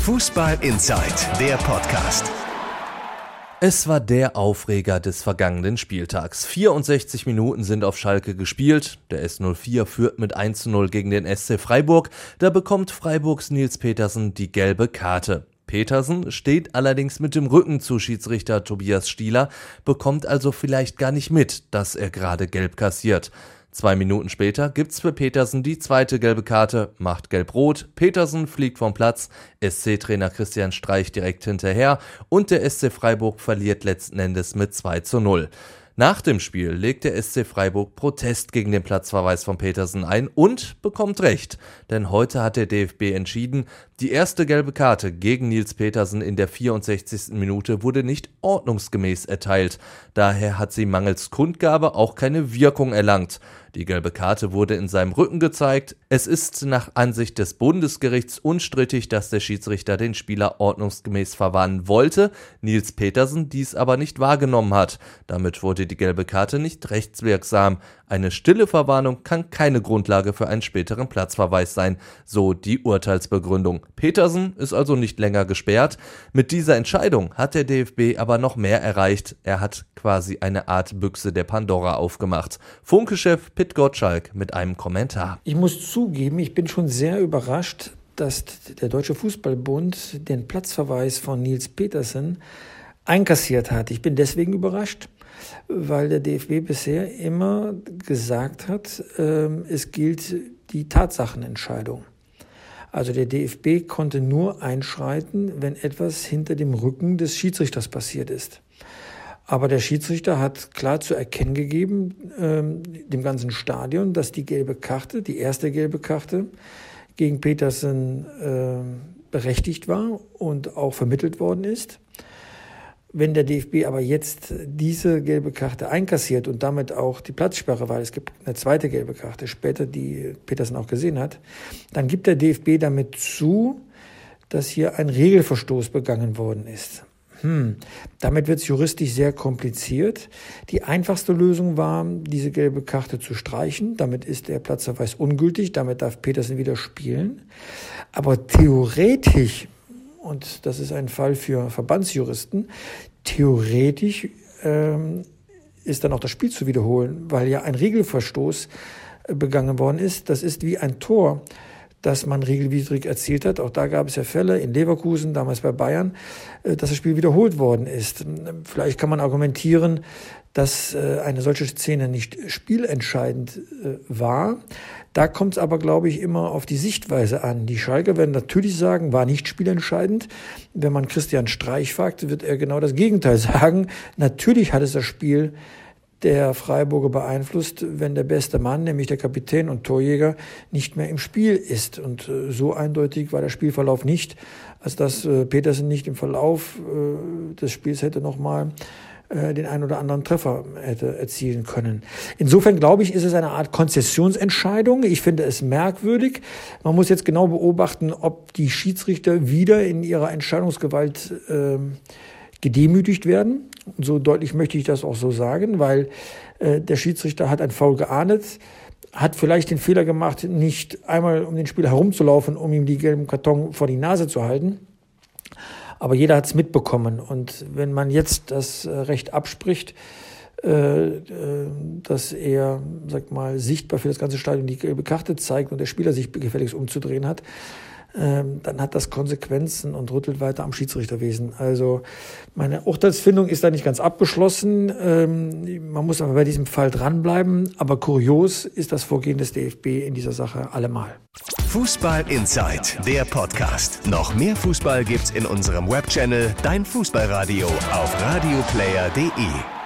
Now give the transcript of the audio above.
Fußball Inside, der Podcast. Es war der Aufreger des vergangenen Spieltags. 64 Minuten sind auf Schalke gespielt. Der S04 führt mit 1 zu 0 gegen den SC Freiburg. Da bekommt Freiburgs Nils Petersen die gelbe Karte. Petersen steht allerdings mit dem Rücken zu Schiedsrichter Tobias Stieler, bekommt also vielleicht gar nicht mit, dass er gerade gelb kassiert. Zwei Minuten später gibt's für Petersen die zweite gelbe Karte, macht gelb-rot, Petersen fliegt vom Platz, SC-Trainer Christian Streich direkt hinterher und der SC Freiburg verliert letzten Endes mit 2 zu 0. Nach dem Spiel legt der SC Freiburg Protest gegen den Platzverweis von Petersen ein und bekommt recht, denn heute hat der DFB entschieden, die erste gelbe Karte gegen Nils Petersen in der 64. Minute wurde nicht ordnungsgemäß erteilt, daher hat sie mangels Kundgabe auch keine Wirkung erlangt. Die gelbe Karte wurde in seinem Rücken gezeigt. Es ist nach Ansicht des Bundesgerichts unstrittig, dass der Schiedsrichter den Spieler ordnungsgemäß verwarnen wollte, Nils Petersen dies aber nicht wahrgenommen hat. Damit wurde die gelbe Karte nicht rechtswirksam. Eine stille Verwarnung kann keine Grundlage für einen späteren Platzverweis sein, so die Urteilsbegründung. Petersen ist also nicht länger gesperrt. Mit dieser Entscheidung hat der DFB aber noch mehr erreicht. Er hat quasi eine Art Büchse der Pandora aufgemacht. Funke-Chef Pitt Gottschalk mit einem Kommentar. Ich muss zugeben, ich bin schon sehr überrascht, dass der Deutsche Fußballbund den Platzverweis von Nils Petersen einkassiert hat. Ich bin deswegen überrascht, weil der DFB bisher immer gesagt hat, ähm, es gilt die Tatsachenentscheidung. Also der DFB konnte nur einschreiten, wenn etwas hinter dem Rücken des Schiedsrichters passiert ist. Aber der Schiedsrichter hat klar zu erkennen gegeben, ähm, dem ganzen Stadion, dass die gelbe Karte, die erste gelbe Karte gegen Petersen äh, berechtigt war und auch vermittelt worden ist. Wenn der DFB aber jetzt diese gelbe Karte einkassiert und damit auch die Platzsperre, weil es gibt eine zweite gelbe Karte später, die Petersen auch gesehen hat, dann gibt der DFB damit zu, dass hier ein Regelverstoß begangen worden ist. Hm, damit wird es juristisch sehr kompliziert. Die einfachste Lösung war, diese gelbe Karte zu streichen. Damit ist der Platzverweis ungültig. Damit darf Petersen wieder spielen. Aber theoretisch und das ist ein Fall für Verbandsjuristen, theoretisch ähm, ist dann auch das Spiel zu wiederholen, weil ja ein Regelverstoß äh, begangen worden ist. Das ist wie ein Tor, das man regelwidrig erzielt hat. Auch da gab es ja Fälle in Leverkusen, damals bei Bayern, äh, dass das Spiel wiederholt worden ist. Vielleicht kann man argumentieren, dass äh, eine solche Szene nicht spielentscheidend äh, war. Da kommt es aber, glaube ich, immer auf die Sichtweise an. Die Schalker werden natürlich sagen, war nicht spielentscheidend. Wenn man Christian Streich fragt, wird er genau das Gegenteil sagen. Natürlich hat es das Spiel der Freiburger beeinflusst, wenn der beste Mann, nämlich der Kapitän und Torjäger, nicht mehr im Spiel ist. Und äh, so eindeutig war der Spielverlauf nicht, als dass äh, Petersen nicht im Verlauf äh, des Spiels hätte nochmal den einen oder anderen Treffer hätte erzielen können. Insofern glaube ich, ist es eine Art Konzessionsentscheidung. Ich finde es merkwürdig. Man muss jetzt genau beobachten, ob die Schiedsrichter wieder in ihrer Entscheidungsgewalt äh, gedemütigt werden. Und so deutlich möchte ich das auch so sagen, weil äh, der Schiedsrichter hat ein Foul geahndet, hat vielleicht den Fehler gemacht, nicht einmal um den Spieler herumzulaufen, um ihm die gelben Karton vor die Nase zu halten. Aber jeder hat es mitbekommen. Und wenn man jetzt das äh, Recht abspricht, äh, äh, dass er, sag mal, sichtbar für das ganze Stadion die gelbe Karte zeigt und der Spieler sich gefälligst umzudrehen hat, ähm, dann hat das Konsequenzen und rüttelt weiter am Schiedsrichterwesen. Also meine Urteilsfindung ist da nicht ganz abgeschlossen. Ähm, man muss aber bei diesem Fall dranbleiben. Aber kurios ist das Vorgehen des DFB in dieser Sache allemal. Fußball Inside, der Podcast. Noch mehr Fußball gibt's in unserem Webchannel Dein Fußballradio auf radioplayer.de.